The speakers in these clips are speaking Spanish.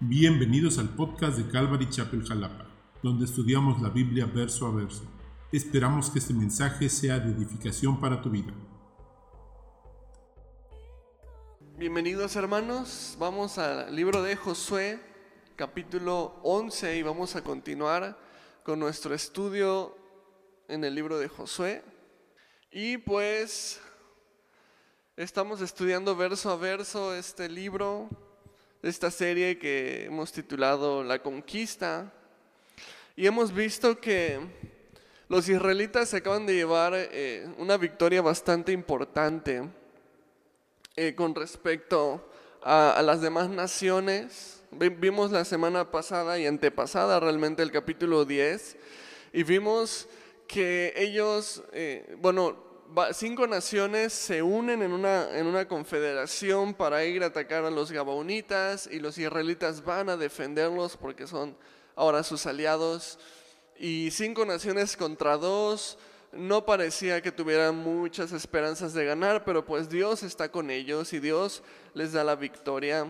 Bienvenidos al podcast de Calvary Chapel Jalapa, donde estudiamos la Biblia verso a verso. Esperamos que este mensaje sea de edificación para tu vida. Bienvenidos hermanos, vamos al libro de Josué, capítulo 11 y vamos a continuar con nuestro estudio en el libro de Josué. Y pues estamos estudiando verso a verso este libro esta serie que hemos titulado La Conquista. Y hemos visto que los israelitas se acaban de llevar eh, una victoria bastante importante eh, con respecto a, las demás naciones. Vimos la semana pasada y antepasada realmente el capítulo 10 y vimos que ellos, eh, bueno, cinco naciones se unen en una, en una confederación para ir a atacar a los gabaonitas y los israelitas van a defenderlos porque son ahora sus aliados. Y cinco naciones contra dos, no parecía que tuvieran muchas esperanzas de ganar, pero pues Dios está con ellos y Dios les da la victoria.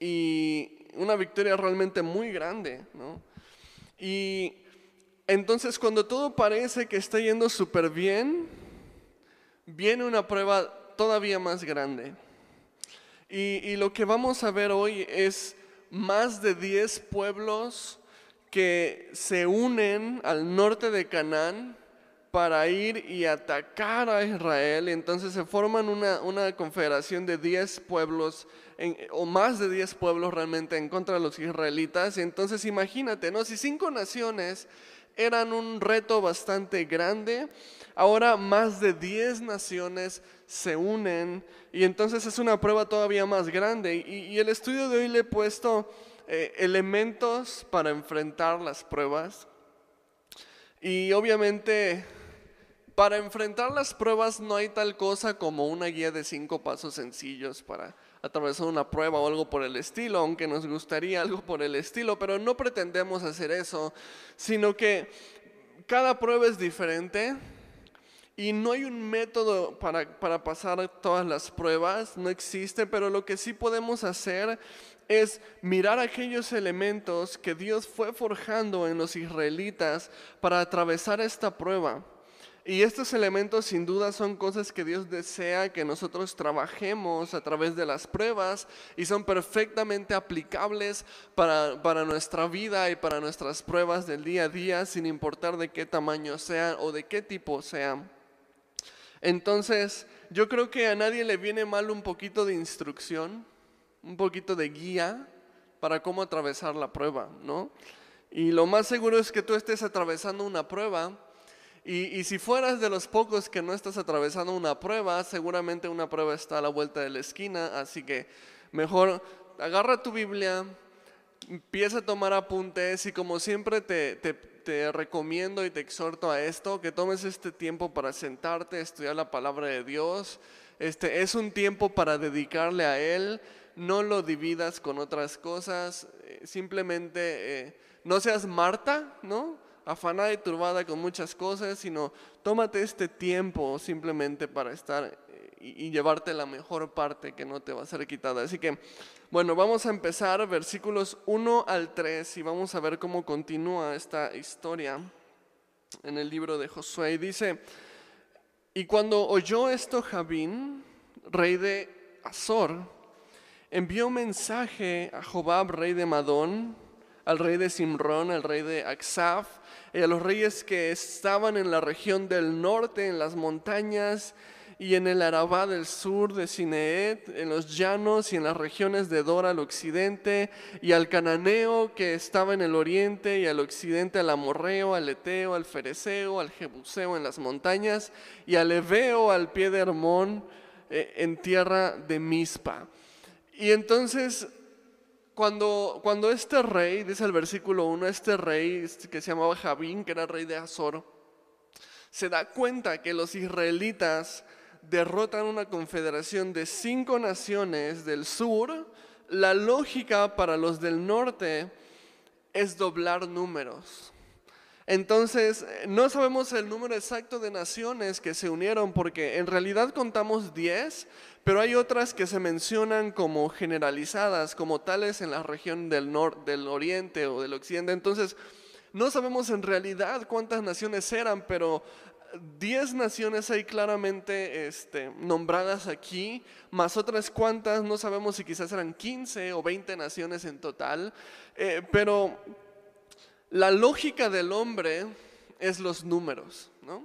Y una victoria realmente muy grande, ¿no? Y entonces cuando todo parece que está yendo súper bien, viene una prueba todavía más grande. Y, lo que vamos a ver hoy es más de 10 pueblos que se unen al norte de Canaán para ir y atacar a Israel. Entonces se forman una, confederación de 10 pueblos, o más de 10 pueblos realmente en contra de los israelitas. Entonces imagínate, ¿no? Si cinco naciones eran un reto bastante grande, ahora más de 10 naciones se unen y entonces es una prueba todavía más grande. Y, el estudio de hoy le he puesto eh, elementos para enfrentar las pruebas. Y obviamente para enfrentar las pruebas no hay tal cosa como una guía de cinco pasos sencillos para atravesar una prueba o algo por el estilo, aunque nos gustaría algo por el estilo, pero no pretendemos hacer eso, sino que cada prueba es diferente y no hay un método para, para pasar todas las pruebas, no existe, pero lo que sí podemos hacer es mirar aquellos elementos que Dios fue forjando en los israelitas para atravesar esta prueba. Y estos elementos sin duda son cosas que Dios desea que nosotros trabajemos a través de las pruebas y son perfectamente aplicables para, para, nuestra vida y para nuestras pruebas del día a día, sin importar de qué tamaño sean o de qué tipo sean. Entonces, yo creo que a nadie le viene mal un poquito de instrucción, un poquito de guía para cómo atravesar la prueba, ¿no? Y lo más seguro es que tú estés atravesando una prueba y, si fueras de los pocos que no estás atravesando una prueba, seguramente una prueba está a la vuelta de la esquina, así que mejor agarra tu Biblia, empieza a tomar apuntes y como siempre te, te, recomiendo y te exhorto a esto, que tomes este tiempo para sentarte, estudiar la palabra de Dios. Este, es un tiempo para dedicarle a Él, no lo dividas con otras cosas, eh, simplemente eh, no seas Marta, ¿no? Afanada y turbada con muchas cosas, sino tómate este tiempo simplemente para estar eh, y, llevarte la mejor parte que no te va a ser quitada. Así que, bueno, vamos a empezar versículos 1 al 3 y vamos a ver cómo continúa esta historia en el libro de Josué. Y dice, y cuando oyó esto Javín, rey de Azor, envió mensaje a Jobab, rey de Madón, al rey de Simrón, al rey de Aksaf, y a los reyes que estaban en la región del norte, en las montañas y en el Arabá del sur de Sineet, en los llanos y en las regiones de Dora al occidente, y al cananeo que estaba en el oriente, y al occidente al amorreo, al eteo, al fereceo, al jebuseo en las montañas, y al eveo al pie de Hermón eh, en tierra de Mispa. Y entonces cuando, este rey, dice el versículo 1, este rey que se llamaba Javín, que era rey de Azor, se da cuenta que los israelitas derrotan una confederación de cinco naciones del sur, la lógica para los del norte es doblar números. Entonces, no sabemos el número exacto de naciones que se unieron porque en realidad contamos 10, pero hay otras que se mencionan como generalizadas, como tales en la región del, norte, del oriente o del occidente. Entonces, no sabemos en realidad cuántas naciones eran, pero 10 naciones hay claramente este, nombradas aquí, más otras cuantas, no sabemos si quizás eran 15 o 20 naciones en total, eh, pero la lógica del hombre es los números, ¿no?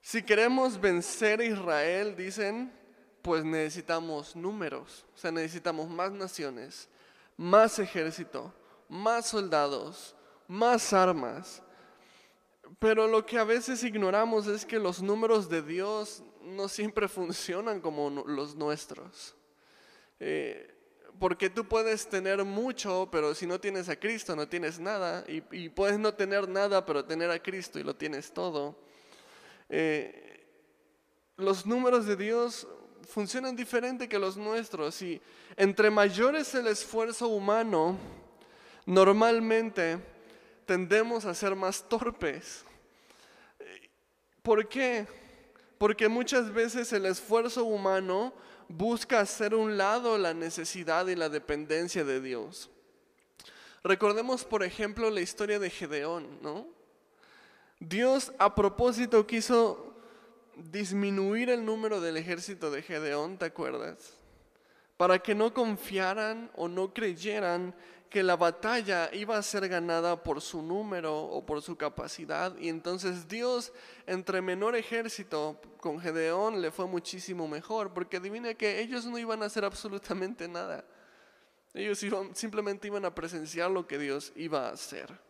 Si queremos vencer a Israel, dicen, pues necesitamos números, o sea, necesitamos más naciones, más ejército, más soldados, más armas. Pero lo que a veces ignoramos es que los números de Dios no siempre funcionan como los nuestros. Eh, porque tú puedes tener mucho, pero si no tienes a Cristo no tienes nada. Y, puedes no tener nada, pero tener a Cristo y lo tienes todo. Eh, los números de Dios funcionan diferente que los nuestros. Y entre mayor es el esfuerzo humano, normalmente tendemos a ser más torpes. ¿Por qué? Porque muchas veces el esfuerzo humano busca hacer un lado la necesidad y la dependencia de Dios. Recordemos, por ejemplo, la historia de Gedeón, ¿no? Dios a propósito quiso disminuir el número del ejército de Gedeón, ¿te acuerdas? Para que no confiaran o no creyeran que la batalla iba a ser ganada por su número o por su capacidad. Y entonces Dios, entre menor ejército, con Gedeón le fue muchísimo mejor, porque adivina que ellos no iban a hacer absolutamente nada. Ellos simplemente iban a presenciar lo que Dios iba a hacer.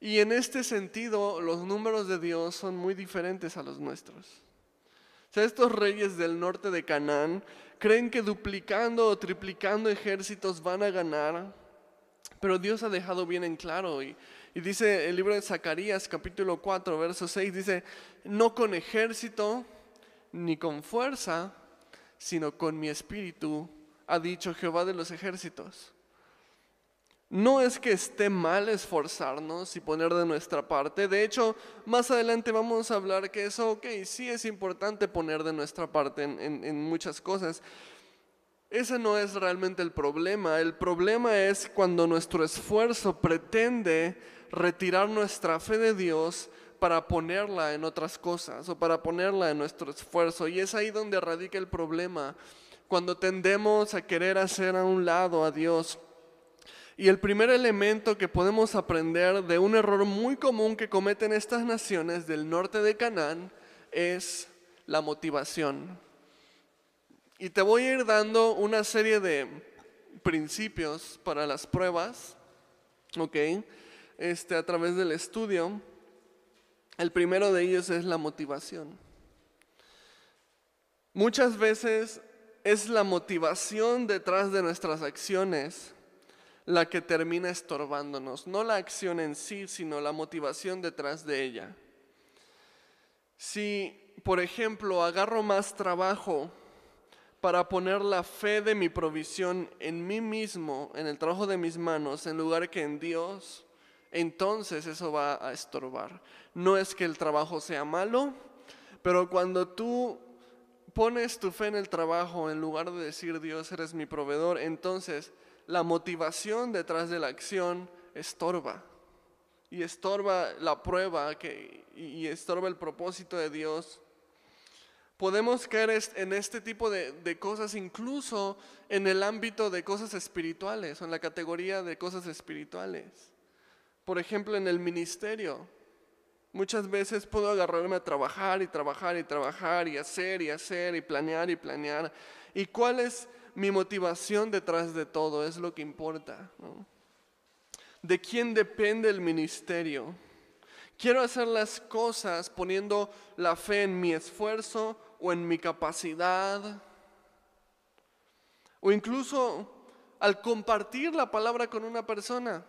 Y en este sentido, los números de Dios son muy diferentes a los nuestros. O sea, estos reyes del norte de Canaán creen que duplicando o triplicando ejércitos van a ganar pero Dios ha dejado bien en claro y, dice el libro de Zacarías capítulo 4, verso 6, dice, no con ejército ni con fuerza, sino con mi espíritu, ha dicho Jehová de los ejércitos. No es que esté mal esforzarnos y poner de nuestra parte. De hecho, más adelante vamos a hablar que eso, ok, sí es importante poner de nuestra parte en muchas cosas. Ese no es realmente el problema. El problema es cuando nuestro esfuerzo pretende retirar nuestra fe de Dios para ponerla en otras cosas o para ponerla en nuestro esfuerzo. Y es ahí donde radica el problema, cuando tendemos a querer hacer a un lado a Dios. Y el primer elemento que podemos aprender de un error muy común que cometen estas naciones del norte de Canaán es la motivación. Y te voy a ir dando una serie de principios para las pruebas, ¿ok? Este, a través del estudio. El primero de ellos es la motivación. Muchas veces es la motivación detrás de nuestras acciones la que termina estorbándonos, no la acción en sí, sino la motivación detrás de ella. Si, por ejemplo, agarro más trabajo para poner la fe de mi provisión en mí mismo, en el trabajo de mis manos, en lugar que en Dios, entonces eso va a estorbar. No es que el trabajo sea malo, pero cuando tú pones tu fe en el trabajo en lugar de decir Dios eres mi proveedor, entonces la motivación detrás de la acción estorba. Y estorba la prueba que, y estorba el propósito de Dios podemos caer en este tipo de, cosas incluso en el ámbito de cosas espirituales o en la categoría de cosas espirituales. Por ejemplo, en el ministerio. Muchas veces puedo agarrarme a trabajar y trabajar y trabajar y hacer y hacer y planear y planear. ¿Y cuál es mi motivación detrás de todo? Es lo que importa. ¿De quién depende el ministerio? Quiero hacer las cosas poniendo la fe en mi esfuerzo o en mi capacidad, o incluso al compartir la palabra con una persona.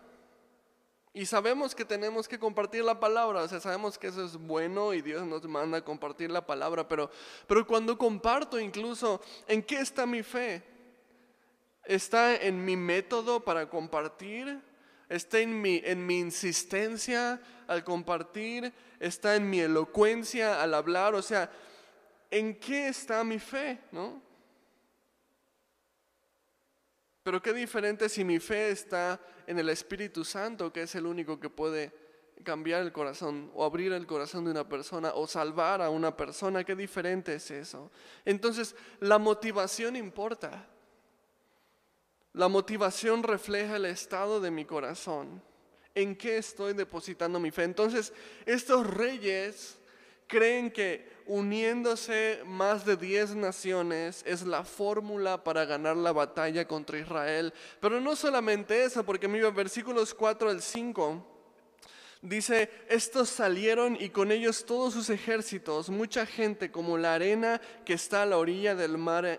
Y sabemos que tenemos que compartir la palabra, o sea, sabemos que eso es bueno y Dios nos manda a compartir la palabra, pero, pero cuando comparto incluso, ¿en qué está mi fe? ¿Está en mi método para compartir? está en mi, en mi insistencia al compartir, está en mi elocuencia al hablar, o sea, ¿en qué está mi fe? ¿no? Pero qué diferente si mi fe está en el Espíritu Santo, que es el único que puede cambiar el corazón o abrir el corazón de una persona o salvar a una persona. Qué diferente es eso. Entonces, la motivación importa. La motivación refleja el estado de mi corazón. ¿En qué estoy depositando mi fe? Entonces, estos reyes creen que uniéndose más de 10 naciones es la fórmula para ganar la batalla contra Israel. Pero no solamente eso, porque mira, versículos 4 al 5 dice, estos salieron y con ellos todos sus ejércitos, mucha gente como la arena que está a la orilla del mar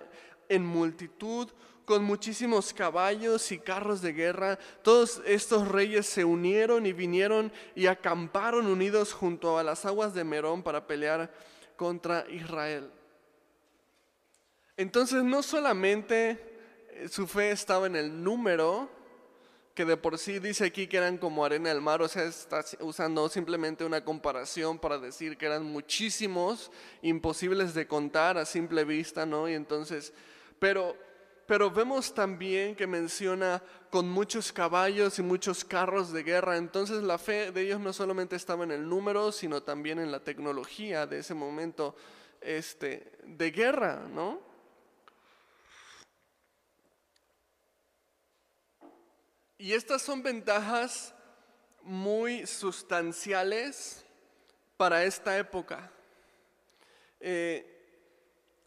en multitud con muchísimos caballos y carros de guerra. Todos estos reyes se unieron y vinieron y acamparon unidos junto a las aguas de Merón para pelear contra Israel. Entonces no solamente eh, su fe estaba en el número, que de por sí dice aquí que eran como arena del mar, o sea, está usando simplemente una comparación para decir que eran muchísimos, imposibles de contar a simple vista, ¿no? Y entonces, pero pero vemos también que menciona con muchos caballos y muchos carros de guerra. Entonces la fe de ellos no solamente estaba en el número, sino también en la tecnología de ese momento este, de guerra, ¿no? Y estas son ventajas muy sustanciales para esta época. Eh,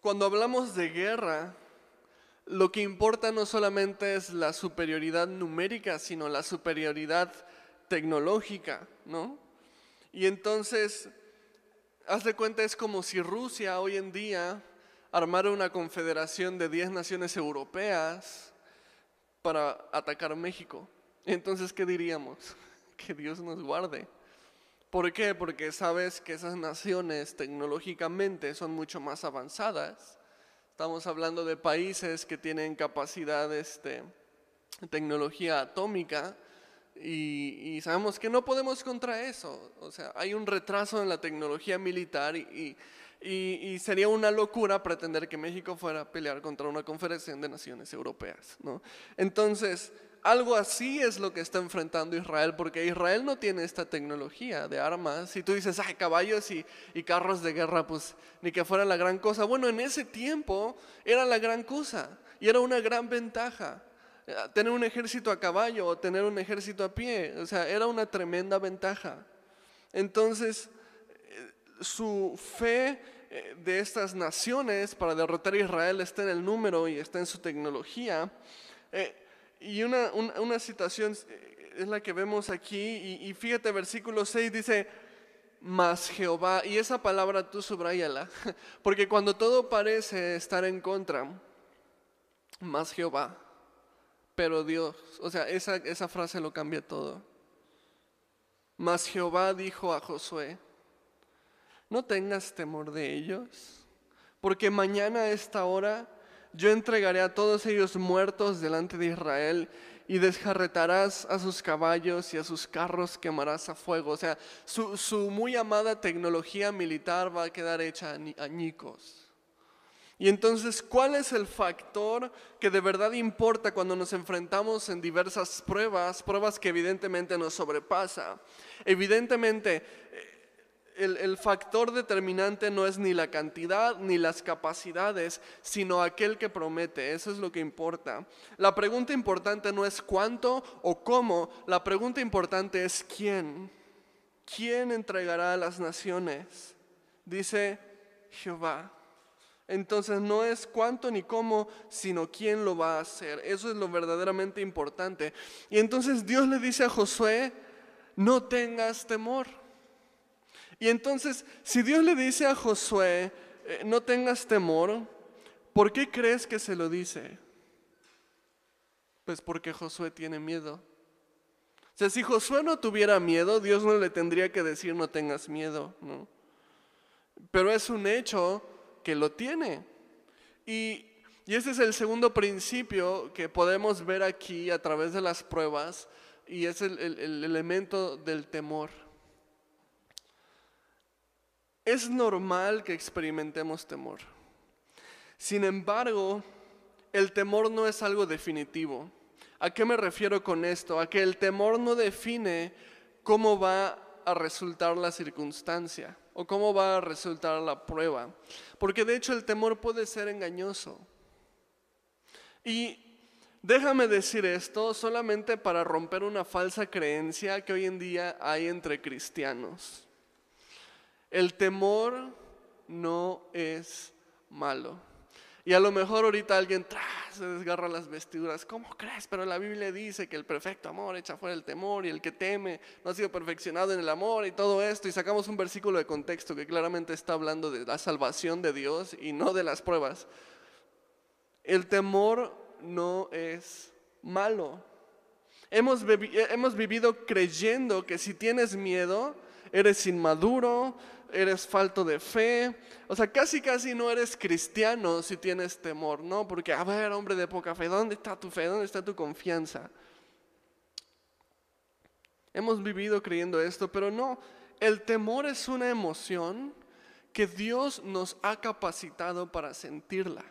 cuando hablamos de guerra, lo que importa no solamente es la superioridad numérica, sino la superioridad tecnológica, ¿no? Y entonces, haz de cuenta, es como si Rusia hoy en día armara una confederación de 10 naciones europeas para atacar México. Entonces, ¿qué diríamos? Que Dios nos guarde. ¿Por qué? Porque sabes que esas naciones tecnológicamente son mucho más avanzadas Estamos hablando de países que tienen capacidad de este, tecnología atómica y, sabemos que no podemos contra eso. O sea, hay un retraso en la tecnología militar y, y, sería una locura pretender que México fuera a pelear contra una confederación de naciones europeas. ¿no? Entonces, algo así es lo que está enfrentando Israel, porque Israel no tiene esta tecnología de armas. Si tú dices, ay, caballos y, carros de guerra, pues ni que fuera la gran cosa. Bueno, en ese tiempo era la gran cosa y era una gran ventaja. Eh, tener un ejército a caballo o tener un ejército a pie, o sea, era una tremenda ventaja. Entonces, eh, su fe eh, de estas naciones para derrotar a Israel está en el número y está en su tecnología. Y una, una, situación es la que vemos aquí, y, fíjate, versículo 6 dice, más Jehová, y esa palabra tú subrayala, porque cuando todo parece estar en contra, más Jehová, pero Dios, o sea, esa, esa frase lo cambia todo. Mas Jehová dijo a Josué, no tengas temor de ellos, porque mañana a esta hora yo entregaré a todos ellos muertos delante de Israel y desjarretarás a sus caballos y a sus carros quemarás a fuego. O sea, su, muy amada tecnología militar va a quedar hecha añicos. Y entonces, ¿cuál es el factor que de verdad importa cuando nos enfrentamos en diversas pruebas, pruebas que evidentemente nos sobrepasa? Evidentemente, el, factor determinante no es ni la cantidad ni las capacidades, sino aquel que promete. Eso es lo que importa. La pregunta importante no es cuánto o cómo, la pregunta importante es quién. ¿Quién entregará a las naciones? Dice Jehová. Entonces no es cuánto ni cómo, sino quién lo va a hacer. Eso es lo verdaderamente importante. Y entonces Dios le dice a Josué, no tengas temor. Y entonces, si Dios le dice a Josué, eh, no tengas temor, ¿por qué crees que se lo dice? Pues porque Josué tiene miedo. O sea, si Josué no tuviera miedo, Dios no le tendría que decir no tengas miedo, ¿no? Pero es un hecho que lo tiene. Y, y ese es el segundo principio que podemos ver aquí a través de las pruebas y es el, el elemento del temor. Es normal que experimentemos temor. Sin embargo, el temor no es algo definitivo. ¿A qué me refiero con esto? A que el temor no define cómo va a resultar la circunstancia o cómo va a resultar la prueba. Porque de hecho el temor puede ser engañoso. Y déjame decir esto solamente para romper una falsa creencia que hoy en día hay entre cristianos. El temor no es malo. Y a lo mejor ahorita alguien se desgarra las vestiduras. ¿Cómo crees? Pero la Biblia dice que el perfecto amor echa fuera el temor y el que teme no ha sido perfeccionado en el amor y todo esto. Y sacamos un versículo de contexto que claramente está hablando de la salvación de Dios y no de las pruebas. El temor no es malo. Hemos, hemos vivido creyendo que si tienes miedo, eres inmaduro, eres falto de fe. O sea, casi casi no eres cristiano si tienes temor, ¿no? Porque, a ver, hombre de poca fe, ¿dónde está tu fe? ¿Dónde está tu confianza? Hemos vivido creyendo esto, pero no. El temor es una emoción que Dios nos ha capacitado para sentirla.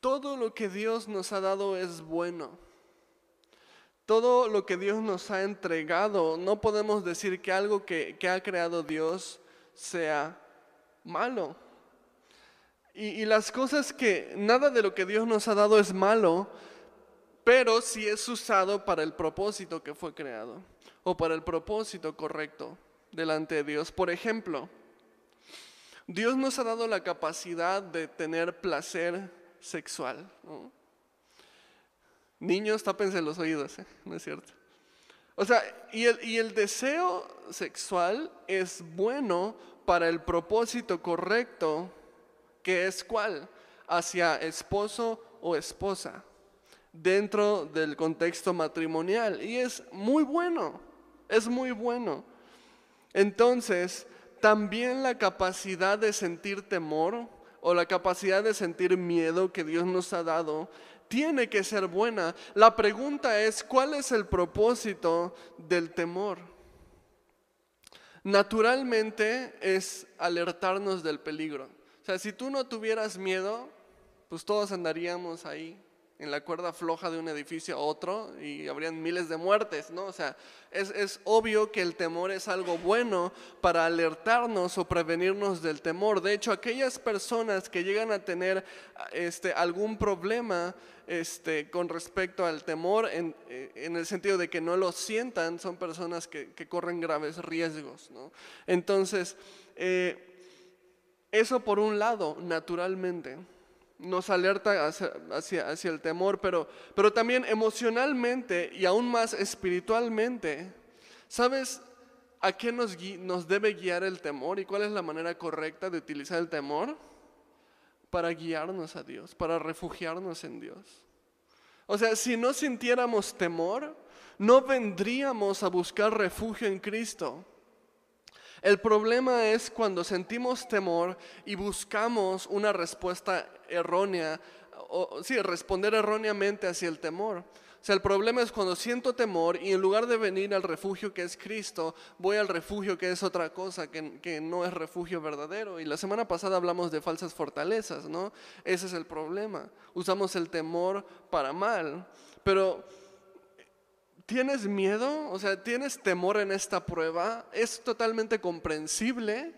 Todo lo que Dios nos ha dado es bueno. Todo lo que Dios nos ha entregado, no podemos decir que algo que, que ha creado Dios sea malo. Y, las cosas que, nada de lo que Dios nos ha dado es malo, pero si es usado para el propósito que fue creado o para el propósito correcto delante de Dios. Por ejemplo, Dios nos ha dado la capacidad de tener placer sexual. Niños, tápense los oídos, ¿eh? ¿no es cierto? O sea, y el, y el deseo sexual es bueno para el propósito correcto, que es cuál? Hacia esposo o esposa, dentro del contexto matrimonial. Y es muy bueno, es muy bueno. Entonces, también la capacidad de sentir temor o la capacidad de sentir miedo que Dios nos ha dado tiene que ser buena. La pregunta es, ¿cuál es el propósito del temor? Naturalmente es alertarnos del peligro. O sea, si tú no tuvieras miedo, pues todos andaríamos ahí en la cuerda floja de un edificio a otro y habrían miles de muertes, ¿no? O sea, es, obvio que el temor es algo bueno para alertarnos o prevenirnos del temor. De hecho, aquellas personas que llegan a tener este, algún problema este, con respecto al temor, en, el sentido de que no lo sientan, son personas que, corren graves riesgos, ¿no? Entonces, eh, eso por un lado, naturalmente nos alerta hacia, el temor, pero, pero también emocionalmente y aún más espiritualmente. ¿Sabes a qué nos, nos debe guiar el temor y cuál es la manera correcta de utilizar el temor? Para guiarnos a Dios, para refugiarnos en Dios. O sea, si no sintiéramos temor, no vendríamos a buscar refugio en Cristo. El problema es cuando sentimos temor y buscamos una respuesta errónea, o sí, responder erróneamente hacia el temor. O sea, el problema es cuando siento temor y en lugar de venir al refugio que es Cristo, voy al refugio que es otra cosa, que, que, no es refugio verdadero. Y la semana pasada hablamos de falsas fortalezas, ¿no? Ese es el problema. Usamos el temor para mal. Pero ¿Tienes miedo? O sea, ¿tienes temor en esta prueba? Es totalmente comprensible.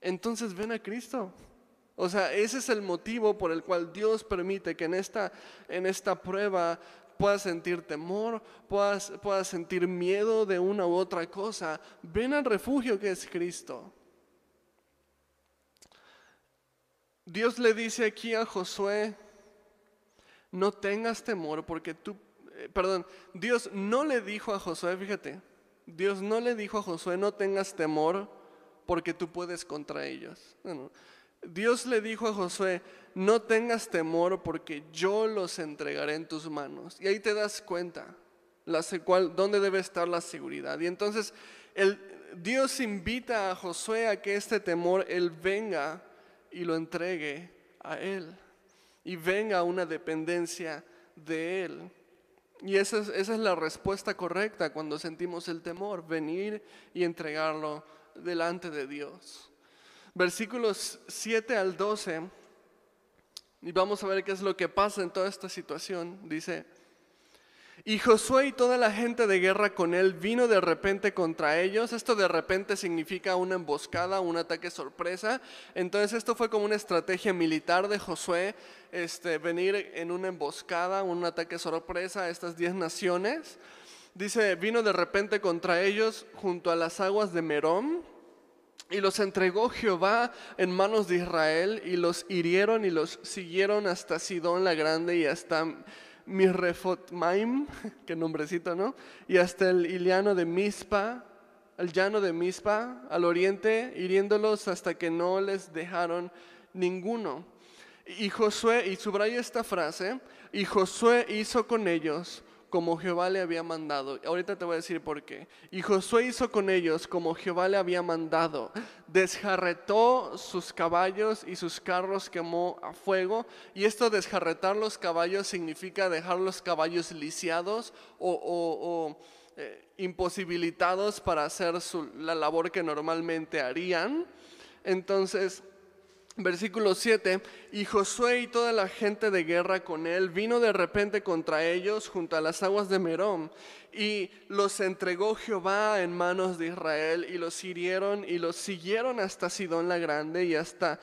Entonces ven a Cristo. O sea, ese es el motivo por el cual Dios permite que en esta, en esta prueba puedas sentir temor, puedas, puedas sentir miedo de una u otra cosa. Ven al refugio que es Cristo. Dios le dice aquí a Josué, no tengas temor porque tú perdón, Dios no le dijo a Josué, fíjate, Dios no le dijo a Josué, no tengas temor porque tú puedes contra ellos. Dios le dijo a Josué, no tengas temor porque yo los entregaré en tus manos. Y ahí te das cuenta dónde debe estar la seguridad. Y entonces el, Dios invita a Josué a que este temor, él venga y lo entregue a él. Y venga una dependencia de él. Y esa es, esa es la respuesta correcta cuando sentimos el temor, venir y entregarlo delante de Dios. Versículos 7 al 12, y vamos a ver qué es lo que pasa en toda esta situación. Dice, y Josué y toda la gente de guerra con él vino de repente contra ellos. Esto de repente significa una emboscada, un ataque sorpresa. Entonces esto fue como una estrategia militar de Josué, este, venir en una emboscada, un ataque sorpresa a estas diez naciones. Dice, vino de repente contra ellos junto a las aguas de Merón. Y los entregó Jehová en manos de Israel y los hirieron y los siguieron hasta Sidón la Grande y hasta Mirrefotmaim, qué nombrecito, ¿no? Y hasta el Iliano de Mispa, el llano de Mispa, al oriente, hiriéndolos hasta que no les dejaron ninguno. Y Josué, y subraya esta frase, y Josué hizo con ellos como Jehová le había mandado. Ahorita te voy a decir por qué. Y Josué hizo con ellos como Jehová le había mandado. Desjarretó sus caballos y sus carros quemó a fuego. Y esto desjarretar los caballos significa dejar los caballos lisiados o, eh, imposibilitados para hacer la labor que normalmente harían. Entonces, Versículo 7, y Josué y toda la gente de guerra con él vino de repente contra ellos junto a las aguas de Merón, y los entregó Jehová en manos de Israel, y los hirieron y los siguieron hasta Sidón la Grande y hasta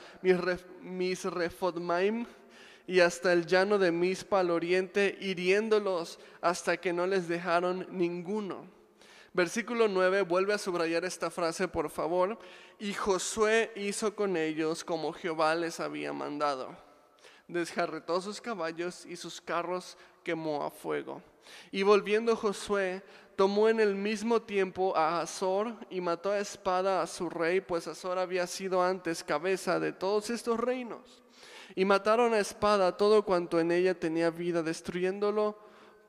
Misrefodmaim y hasta el llano de Mispa al oriente, hiriéndolos hasta que no les dejaron ninguno. Versículo 9 vuelve a subrayar esta frase, por favor. Y Josué hizo con ellos como Jehová les había mandado. Desjarretó sus caballos y sus carros quemó a fuego. Y volviendo Josué, tomó en el mismo tiempo a Azor y mató a espada a su rey, pues Azor había sido antes cabeza de todos estos reinos. Y mataron a espada todo cuanto en ella tenía vida, destruyéndolo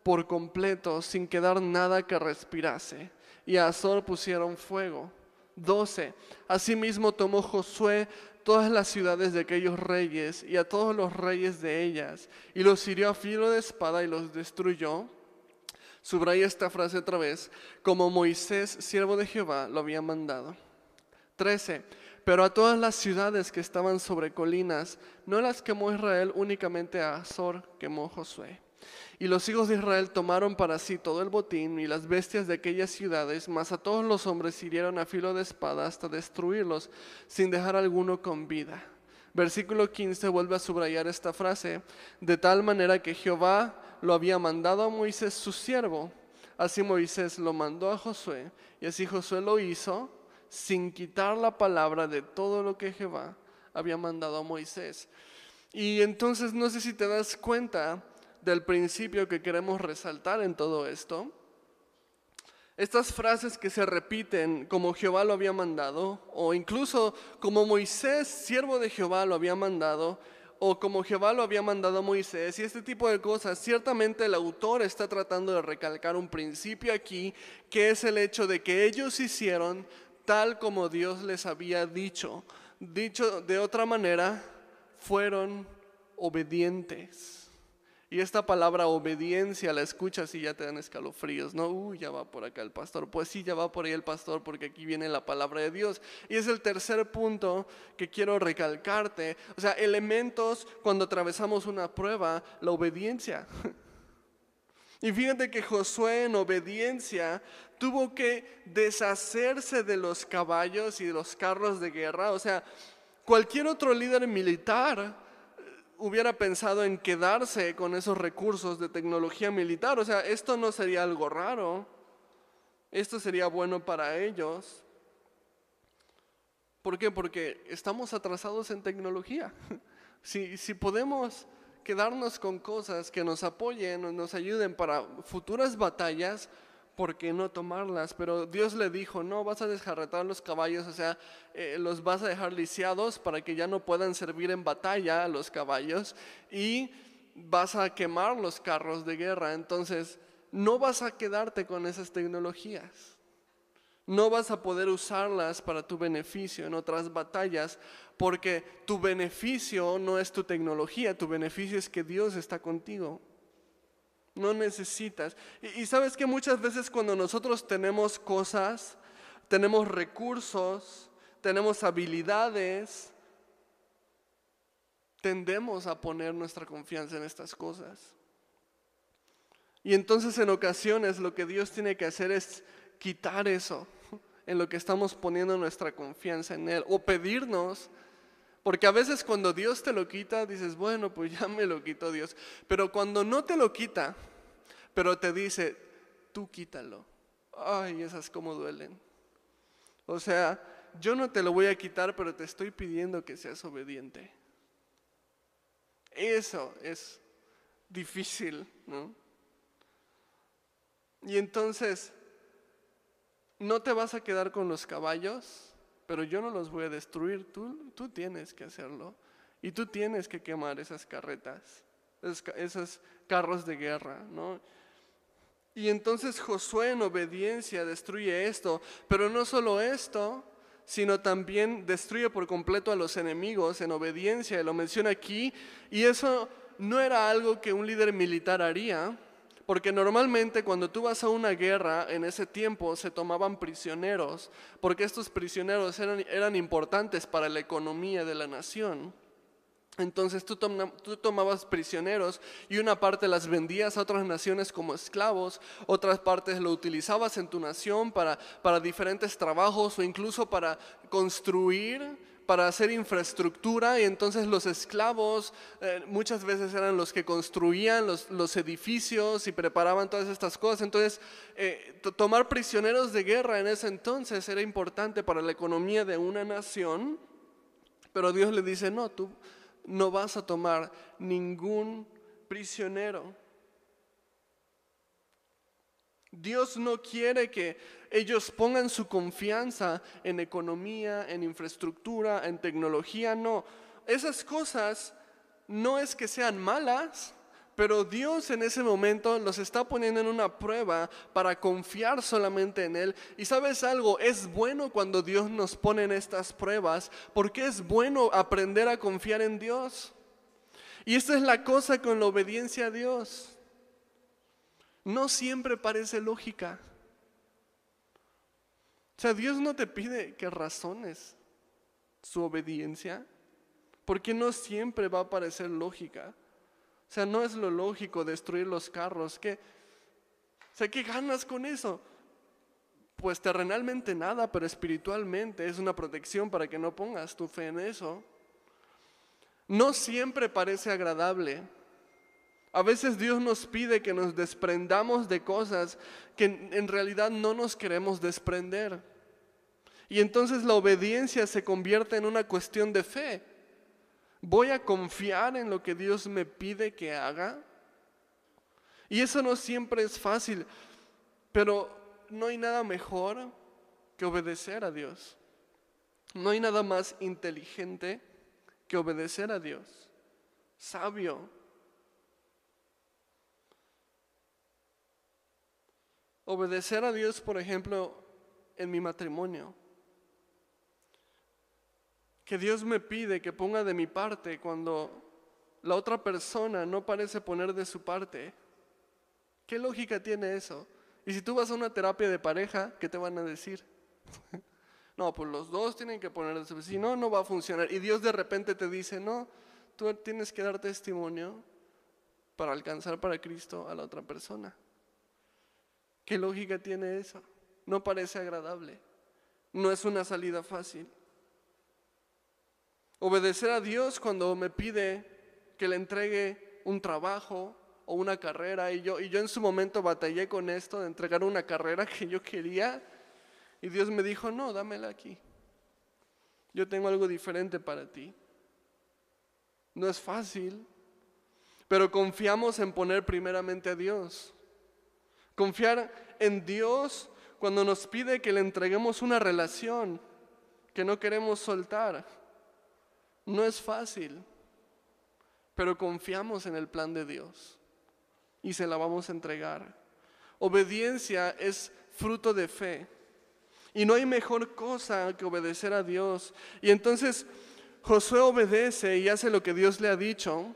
por completo, sin quedar nada que respirase. Y a Azor pusieron fuego. 12. Asimismo tomó Josué todas las ciudades de aquellos reyes y a todos los reyes de ellas, y los hirió a filo de espada y los destruyó. Subraya esta frase otra vez, como Moisés, siervo de Jehová, lo había mandado. 13. Pero a todas las ciudades que estaban sobre colinas, no las quemó Israel, únicamente a Azor quemó Josué. Y los hijos de Israel tomaron para sí todo el botín y las bestias de aquellas ciudades, mas a todos los hombres hirieron a filo de espada hasta destruirlos, sin dejar alguno con vida. Versículo 15 vuelve a subrayar esta frase, de tal manera que Jehová lo había mandado a Moisés su siervo, así Moisés lo mandó a Josué, y así Josué lo hizo sin quitar la palabra de todo lo que Jehová había mandado a Moisés. Y entonces no sé si te das cuenta, del principio que queremos resaltar en todo esto. Estas frases que se repiten como Jehová lo había mandado, o incluso como Moisés, siervo de Jehová, lo había mandado, o como Jehová lo había mandado a Moisés, y este tipo de cosas, ciertamente el autor está tratando de recalcar un principio aquí, que es el hecho de que ellos hicieron tal como Dios les había dicho. Dicho de otra manera, fueron obedientes. Y esta palabra obediencia la escuchas y ya te dan escalofríos, ¿no? Uy, ya va por acá el pastor. Pues sí, ya va por ahí el pastor porque aquí viene la palabra de Dios. Y es el tercer punto que quiero recalcarte. O sea, elementos cuando atravesamos una prueba, la obediencia. Y fíjate que Josué en obediencia tuvo que deshacerse de los caballos y de los carros de guerra. O sea, cualquier otro líder militar hubiera pensado en quedarse con esos recursos de tecnología militar. O sea, esto no sería algo raro. Esto sería bueno para ellos. ¿Por qué? Porque estamos atrasados en tecnología. Si, si podemos quedarnos con cosas que nos apoyen, nos ayuden para futuras batallas, ¿por qué no tomarlas? Pero Dios le dijo, no, vas a desjarretar los caballos, o sea, eh, los vas a dejar lisiados para que ya no puedan servir en batalla a los caballos y vas a quemar los carros de guerra. Entonces, no vas a quedarte con esas tecnologías. No vas a poder usarlas para tu beneficio en otras batallas, porque tu beneficio no es tu tecnología, tu beneficio es que Dios está contigo. No necesitas. Y, sabes que muchas veces cuando nosotros tenemos cosas, tenemos recursos, tenemos habilidades, tendemos a poner nuestra confianza en estas cosas. Y entonces en ocasiones lo que Dios tiene que hacer es quitar eso en lo que estamos poniendo nuestra confianza en Él o pedirnos, porque a veces cuando Dios te lo quita dices, bueno, pues ya me lo quitó Dios, pero cuando no te lo quita, pero te dice, tú quítalo, ay, esas como duelen. O sea, yo no te lo voy a quitar, pero te estoy pidiendo que seas obediente. Eso es difícil, ¿no? Y entonces, no te vas a quedar con los caballos, pero yo no los voy a destruir, tú, tú tienes que hacerlo. Y tú tienes que quemar esas carretas, esos, carros de guerra, ¿no? Y entonces Josué en obediencia destruye esto, pero no solo esto, sino también destruye por completo a los enemigos en obediencia, lo menciona aquí, y eso no era algo que un líder militar haría, porque normalmente cuando tú vas a una guerra en ese tiempo se tomaban prisioneros, porque estos prisioneros eran, eran importantes para la economía de la nación. Entonces tú, tomabas prisioneros y una parte las vendías a otras naciones como esclavos, otras partes lo utilizabas en tu nación para, diferentes trabajos o incluso para construir, para hacer infraestructura y entonces los esclavos eh, muchas veces eran los que construían los, edificios y preparaban todas estas cosas. Entonces eh, tomar prisioneros de guerra en ese entonces era importante para la economía de una nación, pero Dios le dice, no, tú no vas a tomar ningún prisionero. Dios no quiere que ellos pongan su confianza en economía, en infraestructura, en tecnología, no. Esas cosas no es que sean malas, pero Dios en ese momento los está poniendo en una prueba para confiar solamente en Él. Y sabes algo, es bueno cuando Dios nos pone en estas pruebas, porque es bueno aprender a confiar en Dios. Y esta es la cosa con la obediencia a Dios. No siempre parece lógica. O sea, Dios no te pide que razones su obediencia, porque no siempre va a parecer lógica. O sea, no es lo lógico destruir los carros. ¿Qué, ¿qué ganas con eso? Pues terrenalmente nada, pero espiritualmente es una protección para que no pongas tu fe en eso. No siempre parece agradable. A veces Dios nos pide que nos desprendamos de cosas que en realidad no nos queremos desprender. Y entonces la obediencia se convierte en una cuestión de fe. ¿Voy a confiar en lo que Dios me pide que haga? Y eso no siempre es fácil, pero no hay nada mejor que obedecer a Dios. No hay nada más inteligente que obedecer a Dios. Sabio. Obedecer a Dios, por ejemplo, en mi matrimonio que Dios me pide que ponga de mi parte cuando la otra persona no parece poner de su parte. ¿Qué lógica tiene eso? Y si tú vas a una terapia de pareja, ¿qué te van a decir? no, pues los dos tienen que poner de su parte. Si no, no va a funcionar. Y Dios de repente te dice, no, tú tienes que dar testimonio para alcanzar para Cristo a la otra persona. ¿Qué lógica tiene eso? No parece agradable. No es una salida fácil. Obedecer a Dios cuando me pide que le entregue un trabajo o una carrera. Y yo, y yo en su momento batallé con esto de entregar una carrera que yo quería. Y Dios me dijo, no, dámela aquí. Yo tengo algo diferente para ti. No es fácil, pero confiamos en poner primeramente a Dios. Confiar en Dios cuando nos pide que le entreguemos una relación que no queremos soltar. No es fácil, pero confiamos en el plan de Dios y se la vamos a entregar. Obediencia es fruto de fe. Y no hay mejor cosa que obedecer a Dios. Y entonces Josué obedece y hace lo que Dios le ha dicho.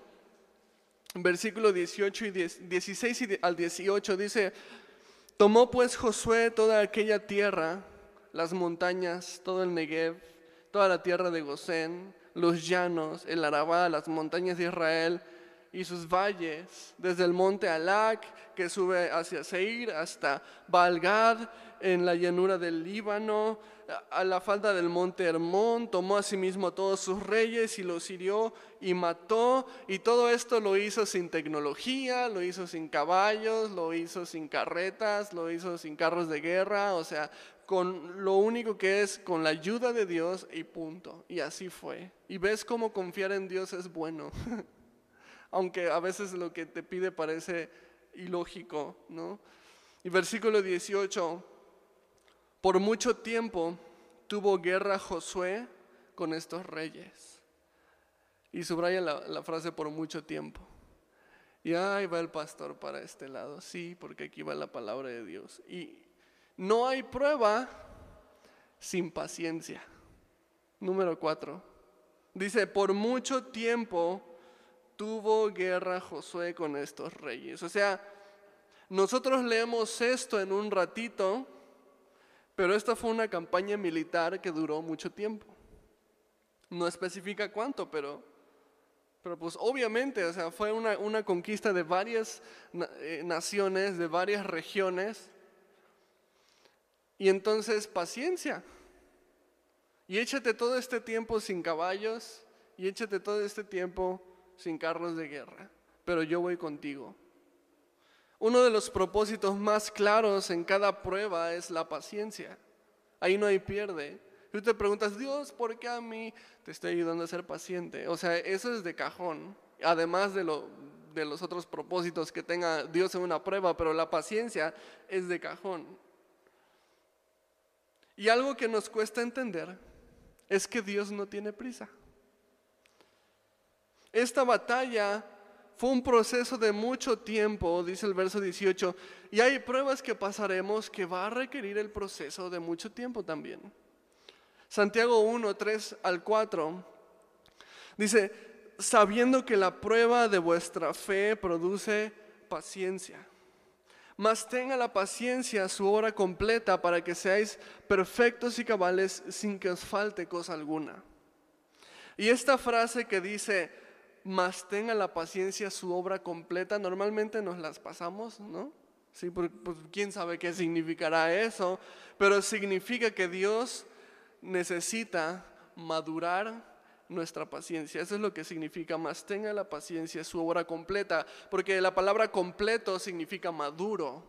versículo 18 y 16 y al 18 dice, tomó pues Josué toda aquella tierra, las montañas, todo el Negev, toda la tierra de Gosén, los llanos, el Arabá, las montañas de Israel y sus valles, desde el monte Alac, que sube hacia Seir, hasta Balgad, en la llanura del Líbano, a la falda del monte Hermón, tomó asimismo a todos sus reyes y los hirió y mató, y todo esto lo hizo sin tecnología, lo hizo sin caballos, lo hizo sin carretas, lo hizo sin carros de guerra, o sea, con lo único que es con la ayuda de Dios y punto. Y así fue. Y ves cómo confiar en Dios es bueno. Aunque a veces lo que te pide parece ilógico, ¿no? Y versículo 18, por mucho tiempo tuvo guerra Josué con estos reyes. Y subraya la, la frase por mucho tiempo. Y ahí va el pastor para este lado, sí, porque aquí va la palabra de Dios. Y no hay prueba sin paciencia. Número cuatro. Dice, por mucho tiempo tuvo guerra Josué con estos reyes. O sea, nosotros leemos esto en un ratito, pero esta fue una campaña militar que duró mucho tiempo. No especifica cuánto, pero, pero pues obviamente, o sea, fue una, una conquista de varias eh, naciones, de varias regiones. Y entonces paciencia. Y échate todo este tiempo sin caballos y échate todo este tiempo sin carros de guerra. Pero yo voy contigo. Uno de los propósitos más claros en cada prueba es la paciencia. Ahí no hay pierde. Tú te preguntas, Dios, ¿por qué a mí te estoy ayudando a ser paciente? O sea, eso es de cajón. Además de, lo, de los otros propósitos que tenga Dios en una prueba, pero la paciencia es de cajón. Y algo que nos cuesta entender es que Dios no tiene prisa. Esta batalla fue un proceso de mucho tiempo, dice el verso 18, y hay pruebas que pasaremos que va a requerir el proceso de mucho tiempo también. Santiago 1, 3 al 4 dice, sabiendo que la prueba de vuestra fe produce paciencia mas tenga la paciencia su obra completa para que seáis perfectos y cabales sin que os falte cosa alguna. Y esta frase que dice, mas tenga la paciencia su obra completa, normalmente nos las pasamos, ¿no? Sí, pues quién sabe qué significará eso, pero significa que Dios necesita madurar nuestra paciencia. Eso es lo que significa más tenga la paciencia, su obra completa, porque la palabra completo significa maduro.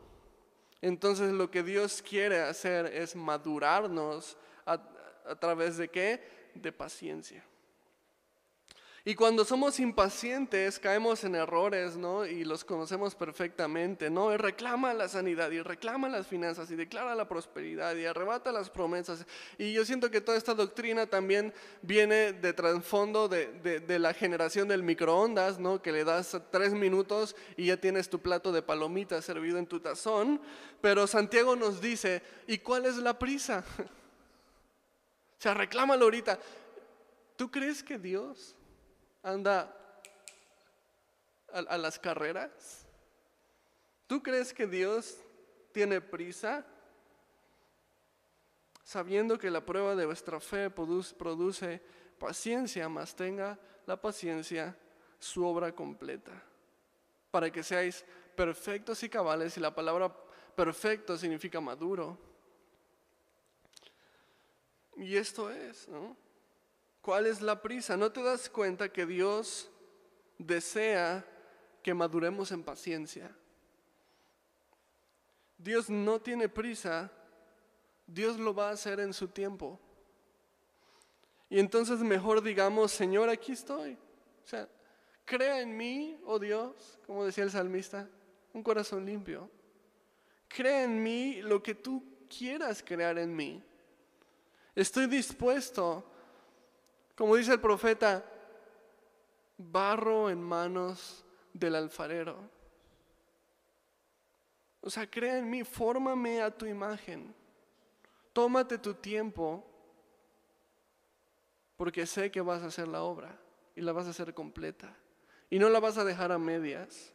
Entonces lo que Dios quiere hacer es madurarnos a, a través de qué? De paciencia. Y cuando somos impacientes caemos en errores, ¿no? Y los conocemos perfectamente, ¿no? Y reclama la sanidad y reclama las finanzas y declara la prosperidad y arrebata las promesas. Y yo siento que toda esta doctrina también viene de trasfondo de, de, la generación del microondas, ¿no? Que le das tres minutos y ya tienes tu plato de palomitas servido en tu tazón. Pero Santiago nos dice, ¿y cuál es la prisa? o sea, reclámalo ahorita. ¿Tú crees que Dios anda a, las carreras? ¿Tú crees que Dios tiene prisa? Sabiendo que la prueba de vuestra fe produce, paciencia, más tenga la paciencia su obra completa, para que seáis perfectos y cabales, y la palabra perfecto significa maduro. Y esto es, ¿no? ¿Cuál es la prisa? ¿No te das cuenta que Dios desea que maduremos en paciencia? Dios no tiene prisa, Dios lo va a hacer en su tiempo. Y entonces mejor digamos, Señor, aquí estoy. O sea, crea en mí, oh Dios, como decía el salmista, un corazón limpio. Crea en mí lo que tú quieras crear en mí. Estoy dispuesto como dice el profeta, barro en manos del alfarero. O sea, crea en mí, fórmame a tu imagen. Tómate tu tiempo, porque sé que vas a hacer la obra y la vas a hacer completa. Y no la vas a dejar a medias.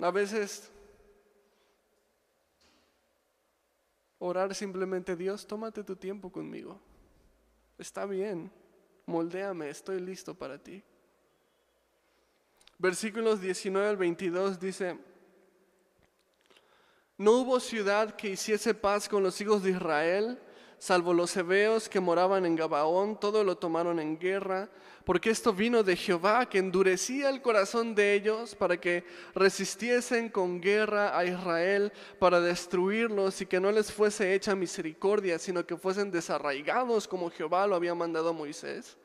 A veces orar simplemente, Dios, tómate tu tiempo conmigo. Está bien, moldéame, estoy listo para ti. Versículos 19 al 22 dice, no hubo ciudad que hiciese paz con los hijos de Israel, salvo los hebeos que moraban en Gabaón, todo lo tomaron en guerra, porque esto vino de Jehová, que endurecía el corazón de ellos para que resistiesen con guerra a Israel para destruirlos y que no les fuese hecha misericordia, sino que fuesen desarraigados como Jehová lo había mandado a Moisés.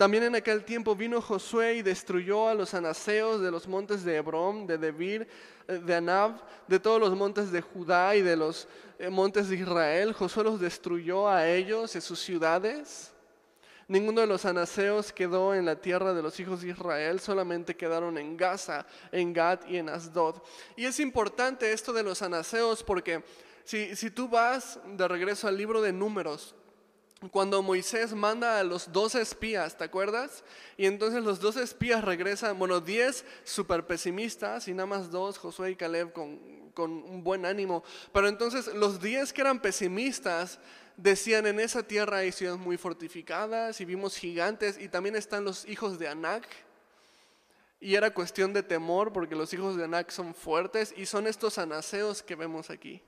También en aquel tiempo vino Josué y destruyó a los anaseos de los montes de Hebrón, de Debir, eh, de Anab, de todos los montes de Judá y de los eh, montes de Israel. Josué los destruyó a ellos y sus ciudades. Ninguno de los anaseos quedó en la tierra de los hijos de Israel, solamente quedaron en Gaza, en Gad y en Asdod. Y es importante esto de los anaseos porque si, si tú vas de regreso al libro de números, cuando Moisés manda a los dos espías, ¿te acuerdas? Y entonces los dos espías regresan, bueno, diez súper pesimistas y nada más dos, Josué y Caleb, con, con un buen ánimo. Pero entonces los diez que eran pesimistas decían, en esa tierra hay ciudades muy fortificadas y vimos gigantes y también están los hijos de Anac. Y era cuestión de temor porque los hijos de Anac son fuertes y son estos anaseos que vemos aquí.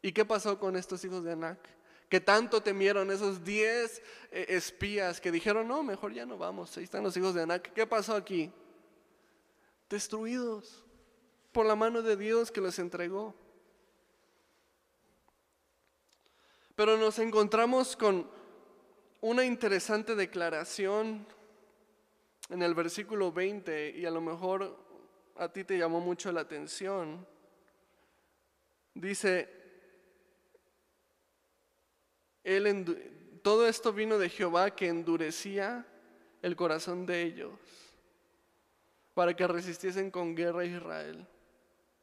¿Y qué pasó con estos hijos de Anac? Que tanto temieron esos diez eh, espías que dijeron, no, mejor ya no vamos, ahí están los hijos de Anac. ¿Qué pasó aquí? Destruidos por la mano de Dios que los entregó. Pero nos encontramos con una interesante declaración en el versículo 20 y a lo mejor a ti te llamó mucho la atención. Dice, todo esto vino de Jehová que endurecía el corazón de ellos para que resistiesen con guerra a Israel.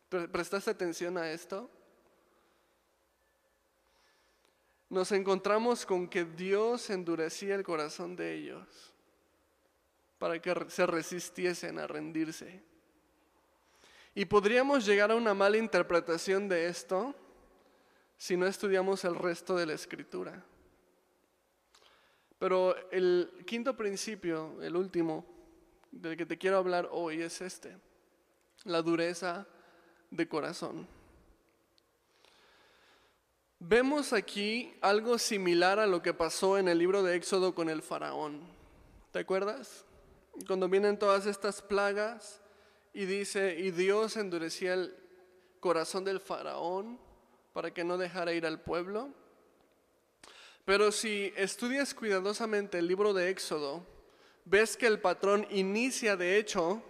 ¿Prestaste atención a esto? Nos encontramos con que Dios endurecía el corazón de ellos para que se resistiesen a rendirse. Y podríamos llegar a una mala interpretación de esto si no estudiamos el resto de la escritura. Pero el quinto principio, el último, del que te quiero hablar hoy es este, la dureza de corazón. Vemos aquí algo similar a lo que pasó en el libro de Éxodo con el faraón. ¿Te acuerdas? Cuando vienen todas estas plagas y dice, y Dios endurecía el corazón del faraón para que no dejara ir al pueblo. Pero si estudias cuidadosamente el libro de Éxodo, ves que el patrón inicia de hecho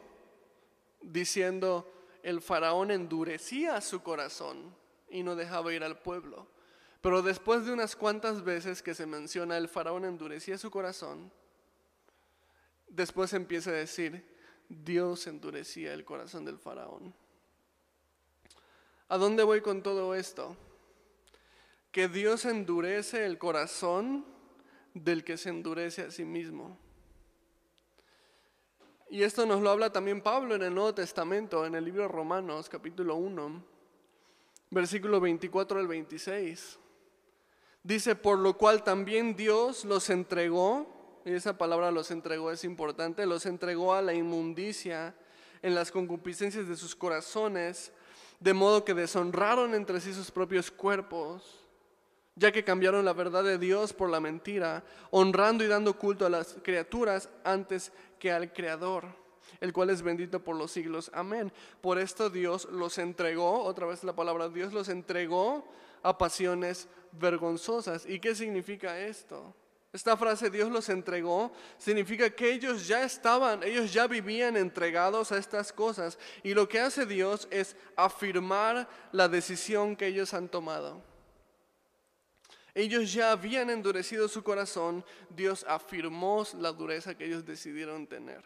diciendo, el faraón endurecía su corazón y no dejaba ir al pueblo. Pero después de unas cuantas veces que se menciona el faraón endurecía su corazón, después empieza a decir, Dios endurecía el corazón del faraón. ¿A dónde voy con todo esto? Que Dios endurece el corazón del que se endurece a sí mismo. Y esto nos lo habla también Pablo en el Nuevo Testamento, en el libro Romanos, capítulo 1, versículo 24 al 26. Dice, por lo cual también Dios los entregó, y esa palabra los entregó es importante, los entregó a la inmundicia en las concupiscencias de sus corazones de modo que deshonraron entre sí sus propios cuerpos, ya que cambiaron la verdad de Dios por la mentira, honrando y dando culto a las criaturas antes que al Creador, el cual es bendito por los siglos. Amén. Por esto Dios los entregó, otra vez la palabra Dios los entregó a pasiones vergonzosas. ¿Y qué significa esto? Esta frase Dios los entregó significa que ellos ya estaban, ellos ya vivían entregados a estas cosas. Y lo que hace Dios es afirmar la decisión que ellos han tomado. Ellos ya habían endurecido su corazón, Dios afirmó la dureza que ellos decidieron tener.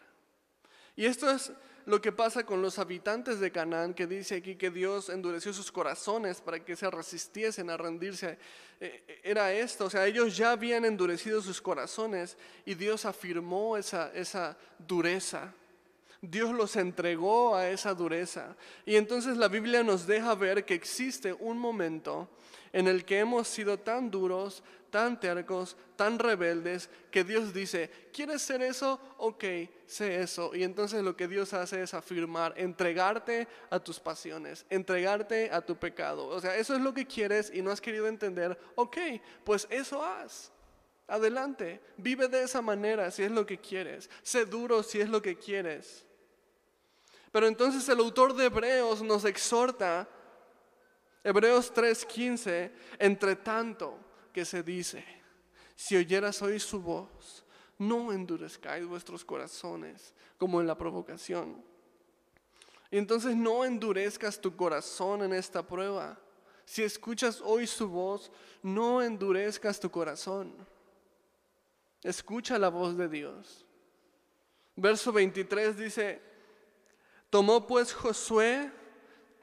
Y esto es lo que pasa con los habitantes de Canaán, que dice aquí que Dios endureció sus corazones para que se resistiesen a rendirse. Eh, era esto, o sea, ellos ya habían endurecido sus corazones y Dios afirmó esa, esa dureza. Dios los entregó a esa dureza. Y entonces la Biblia nos deja ver que existe un momento en el que hemos sido tan duros, tan tercos, tan rebeldes, que Dios dice, ¿quieres ser eso? Ok, sé eso. Y entonces lo que Dios hace es afirmar, entregarte a tus pasiones, entregarte a tu pecado. O sea, eso es lo que quieres y no has querido entender, ok, pues eso haz. Adelante, vive de esa manera si es lo que quieres. Sé duro si es lo que quieres. Pero entonces el autor de Hebreos nos exhorta, Hebreos 3:15, entre tanto que se dice, si oyeras hoy su voz, no endurezcáis vuestros corazones como en la provocación. Y entonces no endurezcas tu corazón en esta prueba. Si escuchas hoy su voz, no endurezcas tu corazón. Escucha la voz de Dios. Verso 23 dice, Tomó pues Josué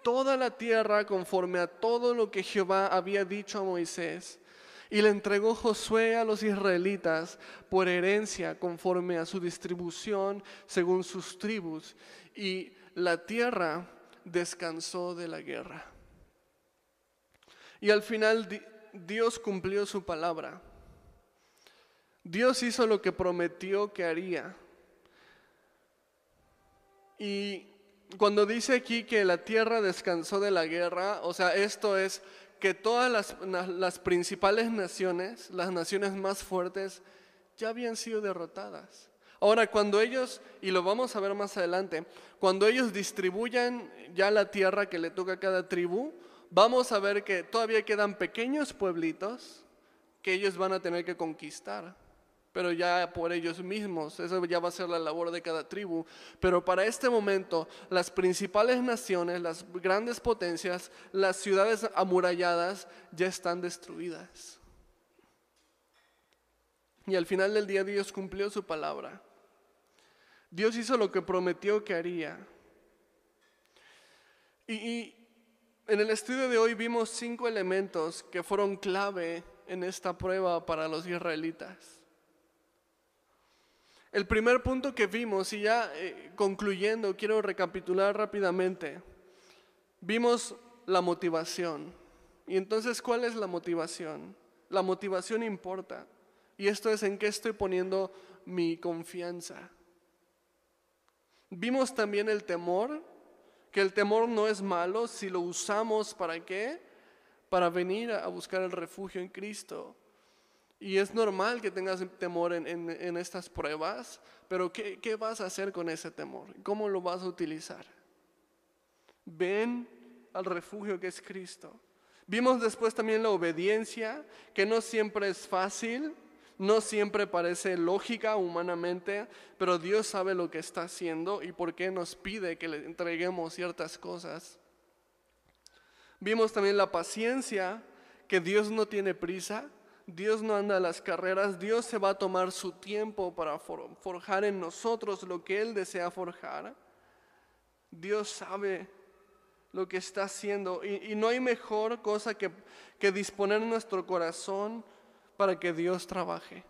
toda la tierra conforme a todo lo que Jehová había dicho a Moisés. Y le entregó Josué a los israelitas por herencia conforme a su distribución según sus tribus. Y la tierra descansó de la guerra. Y al final Dios cumplió su palabra. Dios hizo lo que prometió que haría. Y cuando dice aquí que la tierra descansó de la guerra, o sea, esto es que todas las, principales naciones, las naciones más fuertes, ya habían sido derrotadas. Ahora, cuando ellos, y lo vamos a ver más adelante, cuando ellos distribuyan ya la tierra que le toca a cada tribu, vamos a ver que todavía quedan pequeños pueblitos que ellos van a tener que conquistar pero ya por ellos mismos. Eso ya va a ser la labor de cada tribu. Pero para este momento, las principales naciones, las grandes potencias, las ciudades amuralladas ya están destruidas. Y al final del día Dios cumplió su palabra. Dios hizo lo que prometió que haría. Y, y en el estudio de hoy vimos cinco elementos que fueron clave en esta prueba para los israelitas. El primer punto que vimos, y ya eh, concluyendo, quiero recapitular rápidamente, vimos la motivación. Y entonces, ¿cuál es la motivación? La motivación importa. Y esto es en qué estoy poniendo mi confianza. Vimos también el temor, que el temor no es malo si lo usamos para qué? Para venir a buscar el refugio en Cristo. Y es normal que tengas temor en, estas pruebas, pero ¿qué, ¿qué, vas a hacer con ese temor? ¿Cómo lo vas a utilizar? Ven al refugio que es Cristo. Vimos después también la obediencia, que no siempre es fácil, no siempre parece lógica humanamente, pero Dios sabe lo que está haciendo y por qué nos pide que le entreguemos ciertas cosas. Vimos también la paciencia, que Dios no tiene prisa, Dios no anda a las carreras, Dios se va a tomar su tiempo para forjar en nosotros lo que Él desea forjar. Dios sabe lo que está haciendo y, no hay mejor cosa que, que disponer nuestro corazón para que Dios trabaje.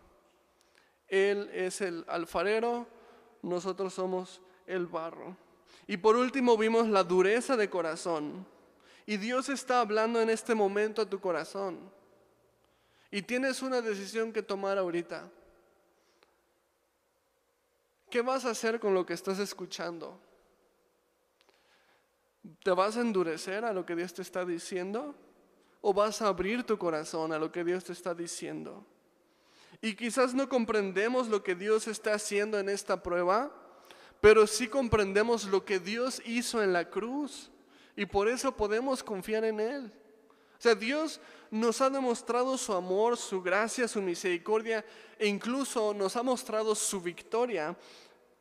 Él es el alfarero, nosotros somos el barro. Y por último vimos la dureza de corazón. Y Dios está hablando en este momento a tu corazón. Y tienes una decisión que tomar ahorita. ¿Qué vas a hacer con lo que estás escuchando? ¿Te vas a endurecer a lo que Dios te está diciendo? ¿O vas a abrir tu corazón a lo que Dios te está diciendo? Y quizás no comprendemos lo que Dios está haciendo en esta prueba, pero sí comprendemos lo que Dios hizo en la cruz. Y por eso podemos confiar en Él. O sea, Dios nos ha demostrado su amor, su gracia, su misericordia e incluso nos ha mostrado su victoria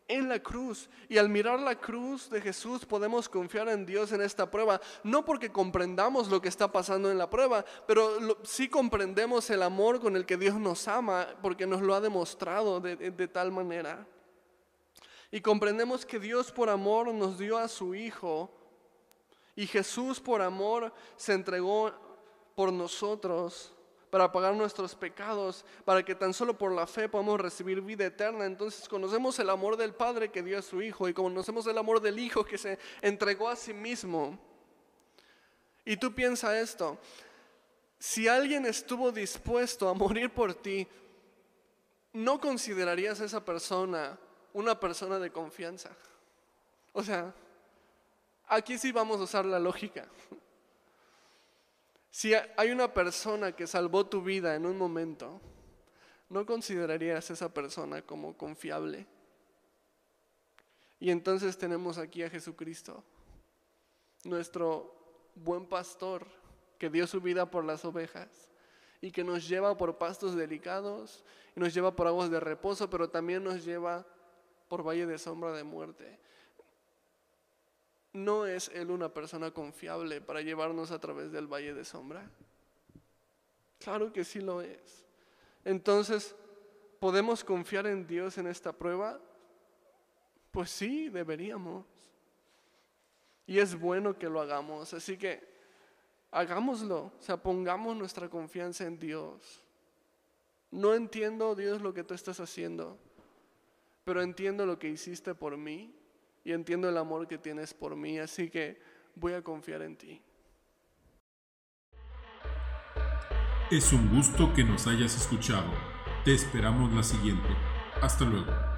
en la cruz. Y al mirar la cruz de Jesús podemos confiar en Dios en esta prueba, no porque comprendamos lo que está pasando en la prueba, pero sí comprendemos el amor con el que Dios nos ama, porque nos lo ha demostrado de, de tal manera. Y comprendemos que Dios por amor nos dio a su Hijo y Jesús por amor se entregó por nosotros para pagar nuestros pecados, para que tan solo por la fe podamos recibir vida eterna. Entonces conocemos el amor del Padre que dio a su Hijo y conocemos el amor del Hijo que se entregó a sí mismo. Y tú piensa esto, si alguien estuvo dispuesto a morir por ti, ¿no considerarías a esa persona una persona de confianza? O sea, aquí sí vamos a usar la lógica. Si hay una persona que salvó tu vida en un momento, ¿no considerarías a esa persona como confiable? Y entonces tenemos aquí a Jesucristo, nuestro buen pastor que dio su vida por las ovejas y que nos lleva por pastos delicados y nos lleva por aguas de reposo, pero también nos lleva por valle de sombra de muerte. ¿No es Él una persona confiable para llevarnos a través del valle de sombra? Claro que sí lo es. Entonces, ¿podemos confiar en Dios en esta prueba? Pues sí, deberíamos. Y es bueno que lo hagamos. Así que hagámoslo. O sea, pongamos nuestra confianza en Dios. No entiendo, Dios, lo que tú estás haciendo, pero entiendo lo que hiciste por mí y entiendo el amor que tienes por mí, así que voy a confiar en ti. Es un gusto que nos hayas escuchado. Te esperamos la siguiente. Hasta luego.